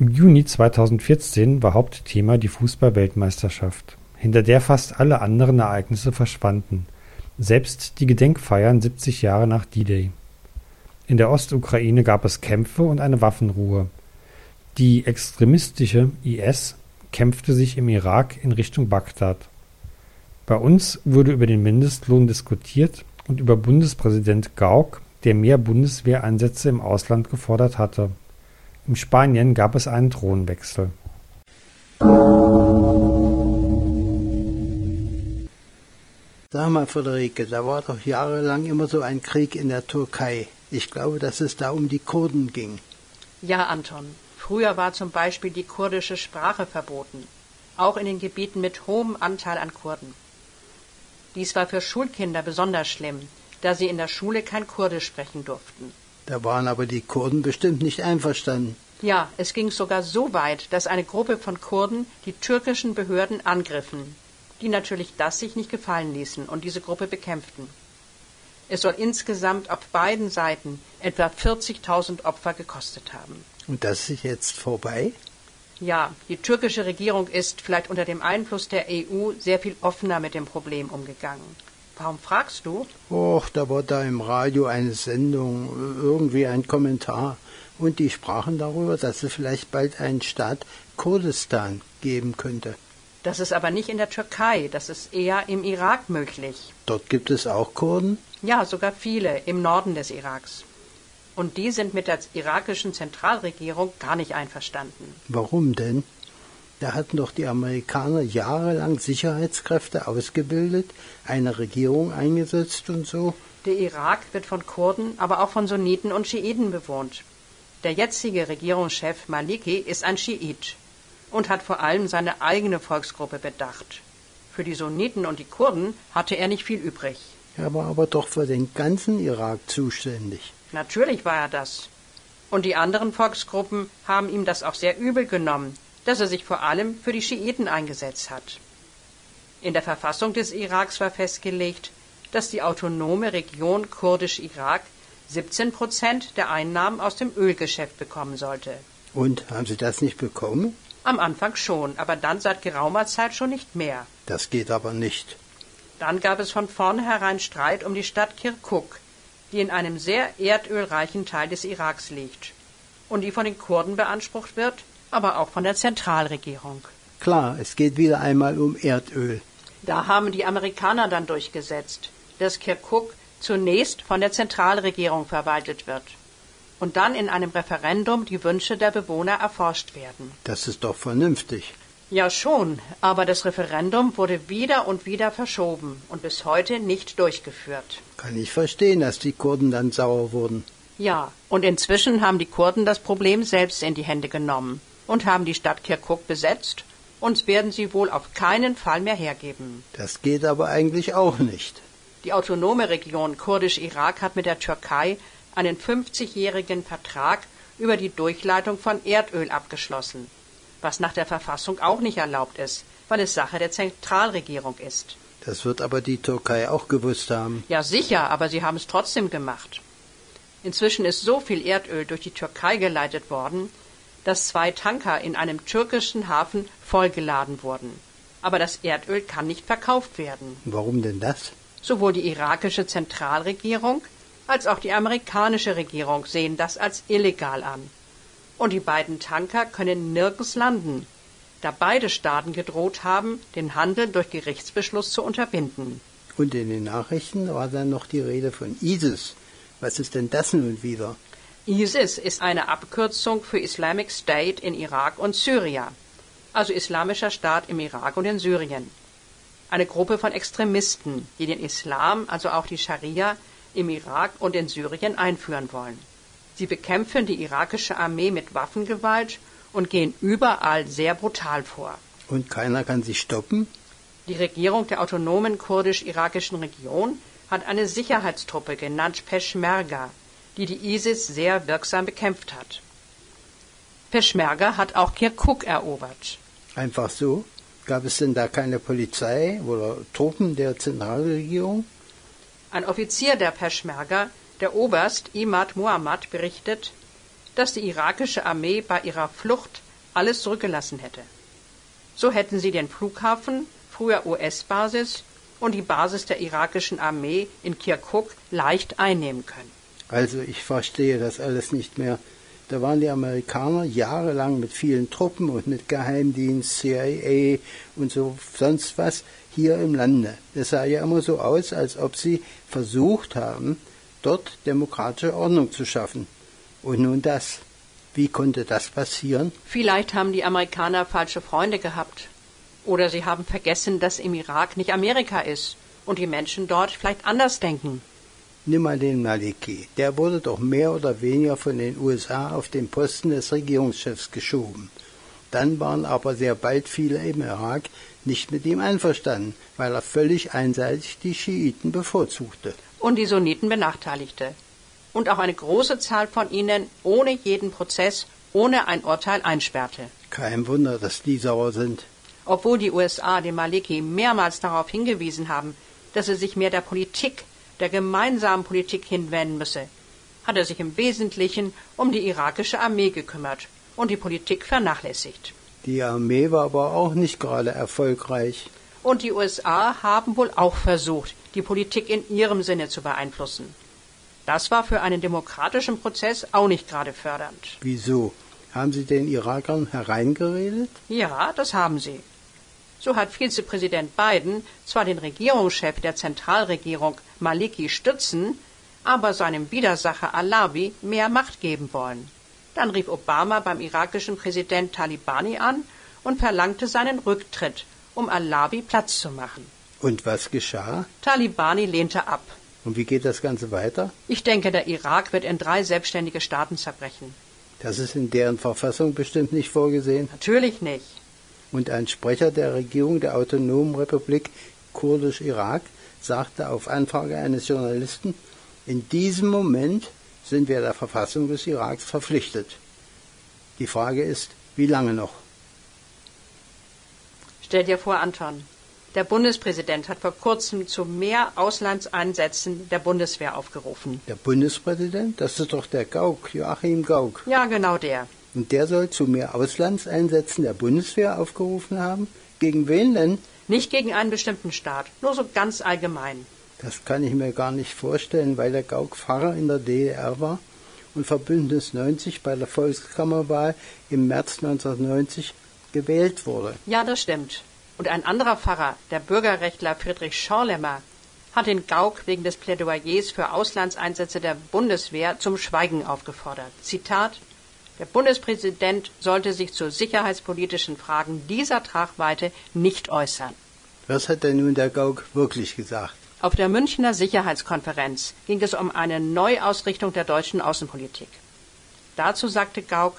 Im Juni 2014 war Hauptthema die Fußball-Weltmeisterschaft, hinter der fast alle anderen Ereignisse verschwanden, selbst die Gedenkfeiern 70 Jahre nach D-Day. In der Ostukraine gab es Kämpfe und eine Waffenruhe. Die extremistische IS kämpfte sich im Irak in Richtung Bagdad. Bei uns wurde über den Mindestlohn diskutiert und über Bundespräsident Gauck, der mehr Bundeswehreinsätze im Ausland gefordert hatte. In Spanien gab es einen Thronwechsel. Sag mal, Friederike, da war doch jahrelang immer so ein Krieg in der Türkei. Ich glaube, dass es da um die Kurden ging. Ja, Anton. Früher war zum Beispiel die kurdische Sprache verboten, auch in den Gebieten mit hohem Anteil an Kurden. Dies war für Schulkinder besonders schlimm, da sie in der Schule kein Kurdisch sprechen durften. Da waren aber die Kurden bestimmt nicht einverstanden. Ja, es ging sogar so weit, dass eine Gruppe von Kurden die türkischen Behörden angriffen, die natürlich das sich nicht gefallen ließen und diese Gruppe bekämpften. Es soll insgesamt auf beiden Seiten etwa 40.000 Opfer gekostet haben. Und das ist jetzt vorbei? Ja, die türkische Regierung ist vielleicht unter dem Einfluss der EU sehr viel offener mit dem Problem umgegangen. Warum fragst du? Och, da war da im Radio eine Sendung, irgendwie ein Kommentar. Und die sprachen darüber, dass es vielleicht bald einen Staat Kurdistan geben könnte. Das ist aber nicht in der Türkei, das ist eher im Irak möglich. Dort gibt es auch Kurden? Ja, sogar viele im Norden des Iraks. Und die sind mit der irakischen Zentralregierung gar nicht einverstanden. Warum denn? Da hatten doch die Amerikaner jahrelang Sicherheitskräfte ausgebildet, eine Regierung eingesetzt und so. Der Irak wird von Kurden, aber auch von Sunniten und Schiiten bewohnt. Der jetzige Regierungschef Maliki ist ein Schiit und hat vor allem seine eigene Volksgruppe bedacht. Für die Sunniten und die Kurden hatte er nicht viel übrig. Er war aber doch für den ganzen Irak zuständig. Natürlich war er das. Und die anderen Volksgruppen haben ihm das auch sehr übel genommen, dass er sich vor allem für die Schiiten eingesetzt hat. In der Verfassung des Iraks war festgelegt, dass die autonome Region Kurdisch-Irak 17 Prozent der Einnahmen aus dem Ölgeschäft bekommen sollte. Und haben Sie das nicht bekommen? Am Anfang schon, aber dann seit geraumer Zeit schon nicht mehr. Das geht aber nicht. Dann gab es von vornherein Streit um die Stadt Kirkuk, die in einem sehr erdölreichen Teil des Iraks liegt und die von den Kurden beansprucht wird aber auch von der Zentralregierung. Klar, es geht wieder einmal um Erdöl. Da haben die Amerikaner dann durchgesetzt, dass Kirkuk zunächst von der Zentralregierung verwaltet wird und dann in einem Referendum die Wünsche der Bewohner erforscht werden. Das ist doch vernünftig. Ja schon, aber das Referendum wurde wieder und wieder verschoben und bis heute nicht durchgeführt. Kann ich verstehen, dass die Kurden dann sauer wurden. Ja, und inzwischen haben die Kurden das Problem selbst in die Hände genommen und haben die Stadt Kirkuk besetzt. Uns werden sie wohl auf keinen Fall mehr hergeben. Das geht aber eigentlich auch nicht. Die autonome Region Kurdisch-Irak hat mit der Türkei einen 50-jährigen Vertrag über die Durchleitung von Erdöl abgeschlossen, was nach der Verfassung auch nicht erlaubt ist, weil es Sache der Zentralregierung ist. Das wird aber die Türkei auch gewusst haben. Ja, sicher, aber sie haben es trotzdem gemacht. Inzwischen ist so viel Erdöl durch die Türkei geleitet worden, dass zwei Tanker in einem türkischen Hafen vollgeladen wurden. Aber das Erdöl kann nicht verkauft werden. Warum denn das? Sowohl die irakische Zentralregierung als auch die amerikanische Regierung sehen das als illegal an. Und die beiden Tanker können nirgends landen, da beide Staaten gedroht haben, den Handel durch Gerichtsbeschluss zu unterbinden. Und in den Nachrichten war dann noch die Rede von ISIS. Was ist denn das nun wieder? ISIS ist eine Abkürzung für Islamic State in Irak und Syrien, also Islamischer Staat im Irak und in Syrien. Eine Gruppe von Extremisten, die den Islam, also auch die Scharia, im Irak und in Syrien einführen wollen. Sie bekämpfen die irakische Armee mit Waffengewalt und gehen überall sehr brutal vor. Und keiner kann sie stoppen? Die Regierung der autonomen kurdisch-irakischen Region hat eine Sicherheitstruppe genannt Peschmerga, die die ISIS sehr wirksam bekämpft hat. Peschmerga hat auch Kirkuk erobert. Einfach so? Gab es denn da keine Polizei oder Truppen der Zentralregierung? Ein Offizier der Peschmerga, der Oberst Imad Muhammad, berichtet, dass die irakische Armee bei ihrer Flucht alles zurückgelassen hätte. So hätten sie den Flughafen, früher US-Basis, und die Basis der irakischen Armee in Kirkuk leicht einnehmen können. Also ich verstehe das alles nicht mehr. Da waren die Amerikaner jahrelang mit vielen Truppen und mit Geheimdienst, CIA und so sonst was hier im Lande. Es sah ja immer so aus, als ob sie versucht haben, dort demokratische Ordnung zu schaffen. Und nun das. Wie konnte das passieren? Vielleicht haben die Amerikaner falsche Freunde gehabt. Oder sie haben vergessen, dass im Irak nicht Amerika ist und die Menschen dort vielleicht anders denken. Nimm mal den Maliki. Der wurde doch mehr oder weniger von den USA auf den Posten des Regierungschefs geschoben. Dann waren aber sehr bald viele im Irak nicht mit ihm einverstanden, weil er völlig einseitig die Schiiten bevorzugte. Und die Sunniten benachteiligte. Und auch eine große Zahl von ihnen ohne jeden Prozess, ohne ein Urteil einsperrte. Kein Wunder, dass die sauer sind. Obwohl die USA dem Maliki mehrmals darauf hingewiesen haben, dass er sich mehr der Politik, der gemeinsamen Politik hinwenden müsse, hat er sich im Wesentlichen um die irakische Armee gekümmert und die Politik vernachlässigt. Die Armee war aber auch nicht gerade erfolgreich. Und die USA haben wohl auch versucht, die Politik in ihrem Sinne zu beeinflussen. Das war für einen demokratischen Prozess auch nicht gerade fördernd. Wieso? Haben Sie den Irakern hereingeredet? Ja, das haben sie. So hat Vizepräsident Biden zwar den Regierungschef der Zentralregierung Maliki stützen, aber seinem Widersacher Alawi mehr Macht geben wollen. Dann rief Obama beim irakischen Präsident Talibani an und verlangte seinen Rücktritt, um Alawi Platz zu machen. Und was geschah? Talibani lehnte ab. Und wie geht das Ganze weiter? Ich denke, der Irak wird in drei selbstständige Staaten zerbrechen. Das ist in deren Verfassung bestimmt nicht vorgesehen. Natürlich nicht. Und ein Sprecher der Regierung der Autonomen Republik Kurdisch-Irak sagte auf Anfrage eines Journalisten, in diesem Moment sind wir der Verfassung des Iraks verpflichtet. Die Frage ist, wie lange noch? Stell dir vor, Anton, der Bundespräsident hat vor kurzem zu mehr Auslandseinsätzen der Bundeswehr aufgerufen. Der Bundespräsident? Das ist doch der Gauck, Joachim Gauck. Ja, genau der. Und der soll zu mehr Auslandseinsätzen der Bundeswehr aufgerufen haben? Gegen wen denn? Nicht gegen einen bestimmten Staat, nur so ganz allgemein. Das kann ich mir gar nicht vorstellen, weil der Gauck Pfarrer in der DDR war und Verbündnis 90 bei der Volkskammerwahl im März 1990 gewählt wurde. Ja, das stimmt. Und ein anderer Pfarrer, der Bürgerrechtler Friedrich Schorlemmer, hat den Gauck wegen des Plädoyers für Auslandseinsätze der Bundeswehr zum Schweigen aufgefordert. Zitat Der Bundespräsident sollte sich zu sicherheitspolitischen Fragen dieser Tragweite nicht äußern. Was hat denn nun der Gauck wirklich gesagt? Auf der Münchner Sicherheitskonferenz ging es um eine Neuausrichtung der deutschen Außenpolitik. Dazu sagte Gauck,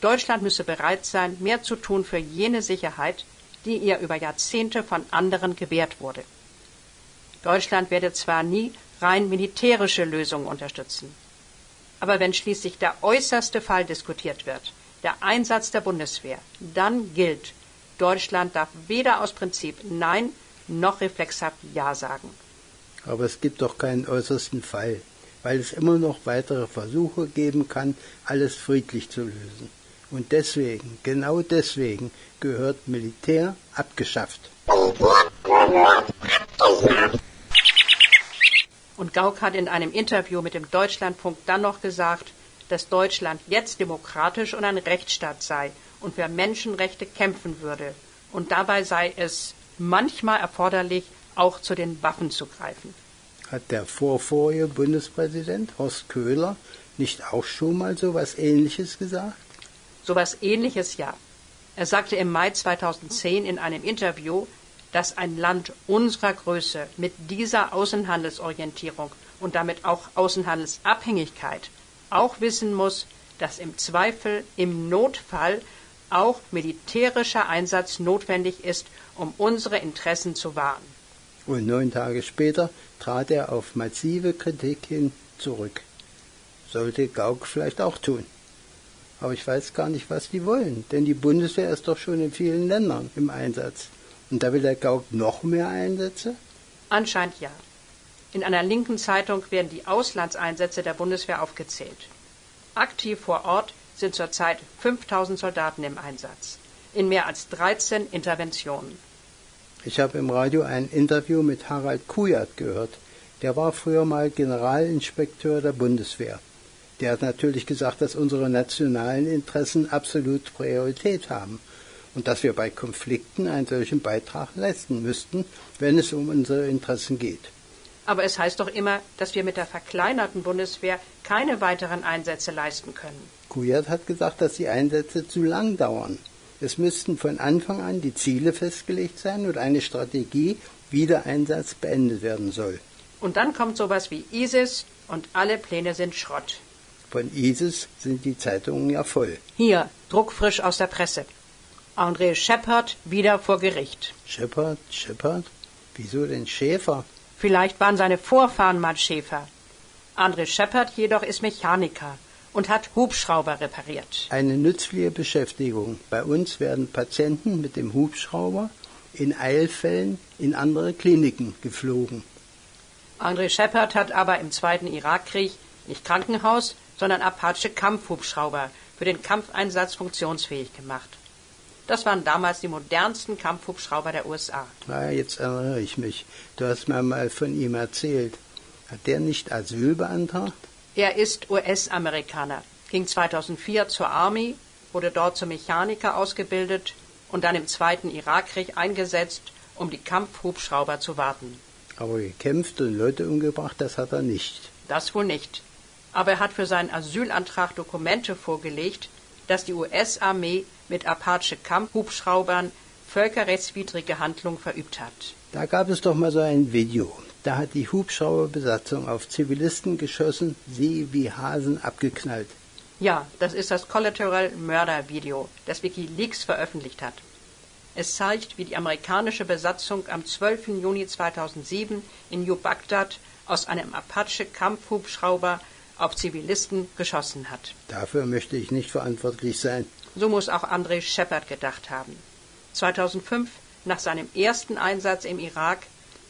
Deutschland müsse bereit sein, mehr zu tun für jene Sicherheit, die ihr über Jahrzehnte von anderen gewährt wurde. Deutschland werde zwar nie rein militärische Lösungen unterstützen, aber wenn schließlich der äußerste Fall diskutiert wird, der Einsatz der Bundeswehr, dann gilt, Deutschland darf weder aus Prinzip Nein noch reflexhaft Ja sagen. Aber es gibt doch keinen äußersten Fall, weil es immer noch weitere Versuche geben kann, alles friedlich zu lösen. Und deswegen, genau deswegen, gehört Militär abgeschafft. Und Gauck hat in einem Interview mit dem Deutschlandfunk dann noch gesagt, dass Deutschland jetzt demokratisch und ein Rechtsstaat sei und für Menschenrechte kämpfen würde. Und dabei sei es manchmal erforderlich, auch zu den Waffen zu greifen. Hat der vorvorige Bundespräsident Horst Köhler nicht auch schon mal so etwas Ähnliches gesagt? So etwas Ähnliches ja. Er sagte im Mai 2010 in einem Interview, dass ein Land unserer Größe mit dieser Außenhandelsorientierung und damit auch Außenhandelsabhängigkeit auch wissen muss, dass im Zweifel, im Notfall auch militärischer Einsatz notwendig ist, um unsere Interessen zu wahren. Und neun Tage später trat er auf massive Kritik hin zurück. Sollte Gauck vielleicht auch tun. Aber ich weiß gar nicht, was die wollen, denn die Bundeswehr ist doch schon in vielen Ländern im Einsatz. Und da will der Gauck noch mehr Einsätze? Anscheinend ja. In einer linken Zeitung werden die Auslandseinsätze der Bundeswehr aufgezählt. Aktiv vor Ort sind zurzeit 5000 Soldaten im Einsatz, in mehr als 13 Interventionen. Ich habe im Radio ein Interview mit Harald Kujat gehört. Der war früher mal Generalinspekteur der Bundeswehr. Der hat natürlich gesagt, dass unsere nationalen Interessen absolut Priorität haben und dass wir bei Konflikten einen solchen Beitrag leisten müssten, wenn es um unsere Interessen geht. Aber es heißt doch immer, dass wir mit der verkleinerten Bundeswehr keine weiteren Einsätze leisten können. Kujat hat gesagt, dass die Einsätze zu lang dauern. Es müssten von Anfang an die Ziele festgelegt sein und eine Strategie, wie der Einsatz beendet werden soll. Und dann kommt sowas wie ISIS und alle Pläne sind Schrott. Von ISIS sind die Zeitungen ja voll. Hier, druckfrisch aus der Presse. André Shepard wieder vor Gericht. Shepard, Shepard? Wieso denn Schäfer? Vielleicht waren seine Vorfahren mal Schäfer. André Shepard jedoch ist Mechaniker und hat Hubschrauber repariert. Eine nützliche Beschäftigung. Bei uns werden Patienten mit dem Hubschrauber in Eilfällen in andere Kliniken geflogen. André Shepard hat aber im Zweiten Irakkrieg nicht Krankenhaus, sondern Apache Kampfhubschrauber für den Kampfeinsatz funktionsfähig gemacht. Das waren damals die modernsten Kampfhubschrauber der USA. Ah, jetzt erinnere ich mich. Du hast mir mal von ihm erzählt. Hat der nicht Asyl beantragt? Er ist US-Amerikaner, ging 2004 zur Army, wurde dort zum Mechaniker ausgebildet und dann im Zweiten Irakkrieg eingesetzt, um die Kampfhubschrauber zu warten. Aber gekämpft und Leute umgebracht, das hat er nicht. Das wohl nicht. Aber er hat für seinen Asylantrag Dokumente vorgelegt, dass die US-Armee mit Apache Kampfhubschraubern völkerrechtswidrige Handlungen verübt hat. Da gab es doch mal so ein Video. Da hat die Hubschrauberbesatzung auf Zivilisten geschossen, sie wie Hasen abgeknallt. Ja, das ist das Collateral Murder Video, das WikiLeaks veröffentlicht hat. Es zeigt, wie die amerikanische Besatzung am 12. Juni 2007 in New Baghdad aus einem Apache Kampfhubschrauber auf Zivilisten geschossen hat. Dafür möchte ich nicht verantwortlich sein. So muss auch André Shepard gedacht haben. 2005, nach seinem ersten Einsatz im Irak,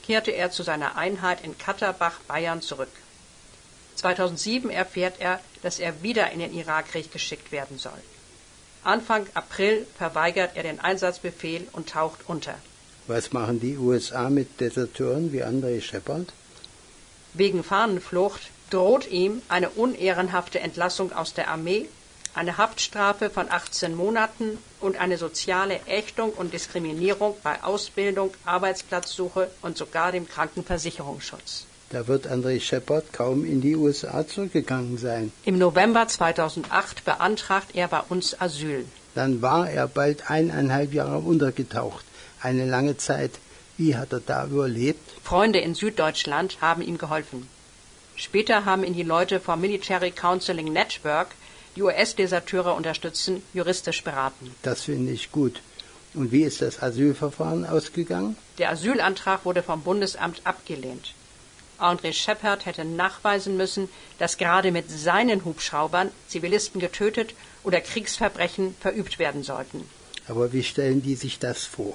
kehrte er zu seiner Einheit in Katterbach, Bayern zurück. 2007 erfährt er, dass er wieder in den Irakkrieg geschickt werden soll. Anfang April verweigert er den Einsatzbefehl und taucht unter. Was machen die USA mit Deserteuren wie André Shepard? Wegen Fahnenflucht droht ihm eine unehrenhafte Entlassung aus der Armee, eine Haftstrafe von 18 Monaten und eine soziale Ächtung und Diskriminierung bei Ausbildung, Arbeitsplatzsuche und sogar dem Krankenversicherungsschutz. Da wird André Shepard kaum in die USA zurückgegangen sein. Im November 2008 beantragt er bei uns Asyl. Dann war er bald eineinhalb Jahre untergetaucht. Eine lange Zeit. Wie hat er da überlebt? Freunde in Süddeutschland haben ihm geholfen. Später haben ihn die Leute vom Military Counseling Network, die US-Deserteure unterstützen, juristisch beraten. Das finde ich gut. Und wie ist das Asylverfahren ausgegangen? Der Asylantrag wurde vom Bundesamt abgelehnt. André Shepard hätte nachweisen müssen, dass gerade mit seinen Hubschraubern Zivilisten getötet oder Kriegsverbrechen verübt werden sollten. Aber wie stellen die sich das vor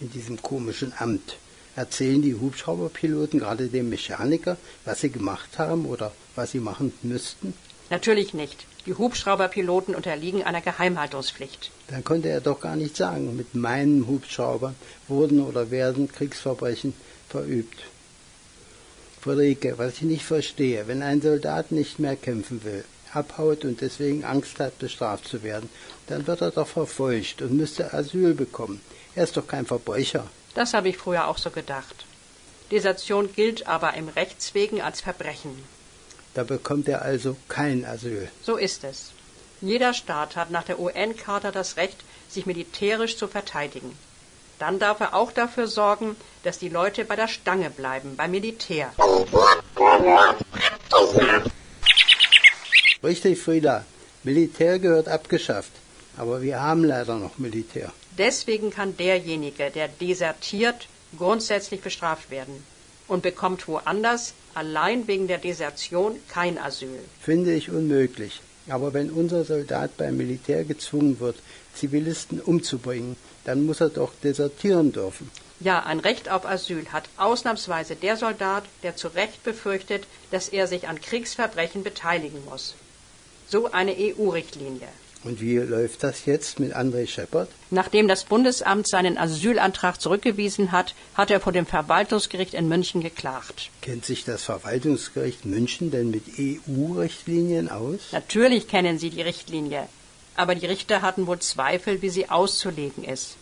in diesem komischen Amt? Erzählen die Hubschrauberpiloten gerade dem Mechaniker, was sie gemacht haben oder was sie machen müssten? Natürlich nicht. Die Hubschrauberpiloten unterliegen einer Geheimhaltungspflicht. Dann konnte er doch gar nicht sagen, mit meinen Hubschraubern wurden oder werden Kriegsverbrechen verübt. Friederike, was ich nicht verstehe, wenn ein Soldat nicht mehr kämpfen will, abhaut und deswegen Angst hat, bestraft zu werden, dann wird er doch verfolgt und müsste Asyl bekommen. Er ist doch kein Verbrecher. Das habe ich früher auch so gedacht. Desertion gilt aber im Rechtswegen als Verbrechen. Da bekommt er also kein Asyl. So ist es. Jeder Staat hat nach der UN-Charta das Recht, sich militärisch zu verteidigen. Dann darf er auch dafür sorgen, dass die Leute bei der Stange bleiben, beim Militär. Richtig, Frieda. Militär gehört abgeschafft. Aber wir haben leider noch Militär. Deswegen kann derjenige, der desertiert, grundsätzlich bestraft werden und bekommt woanders allein wegen der Desertion kein Asyl. Finde ich unmöglich. Aber wenn unser Soldat beim Militär gezwungen wird, Zivilisten umzubringen, dann muss er doch desertieren dürfen. Ja, ein Recht auf Asyl hat ausnahmsweise der Soldat, der zu Recht befürchtet, dass er sich an Kriegsverbrechen beteiligen muss. So eine EU-Richtlinie. Und wie läuft das jetzt mit André Shepard? Nachdem das Bundesamt seinen Asylantrag zurückgewiesen hat, hat er vor dem Verwaltungsgericht in München geklagt. Kennt sich das Verwaltungsgericht München denn mit EU-Richtlinien aus? Natürlich kennen sie die Richtlinie, aber die Richter hatten wohl Zweifel, wie sie auszulegen ist.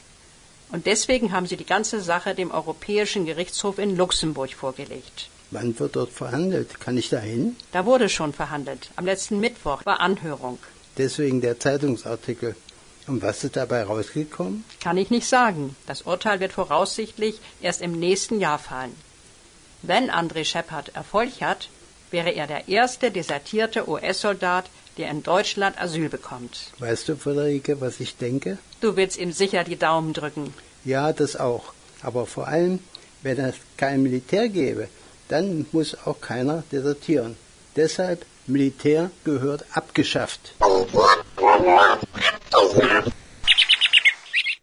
Und deswegen haben sie die ganze Sache dem Europäischen Gerichtshof in Luxemburg vorgelegt. Wann wird dort verhandelt? Kann ich da hin? Da wurde schon verhandelt. Am letzten Mittwoch war Anhörung. Deswegen der Zeitungsartikel. Und was ist dabei rausgekommen? Kann ich nicht sagen. Das Urteil wird voraussichtlich erst im nächsten Jahr fallen. Wenn André Shepard Erfolg hat, wäre er der erste desertierte US-Soldat, der in Deutschland Asyl bekommt. Weißt du, Friederike, was ich denke? Du willst ihm sicher die Daumen drücken. Ja, das auch. Aber vor allem, wenn es kein Militär gäbe, dann muss auch keiner desertieren. Deshalb Militär gehört abgeschafft.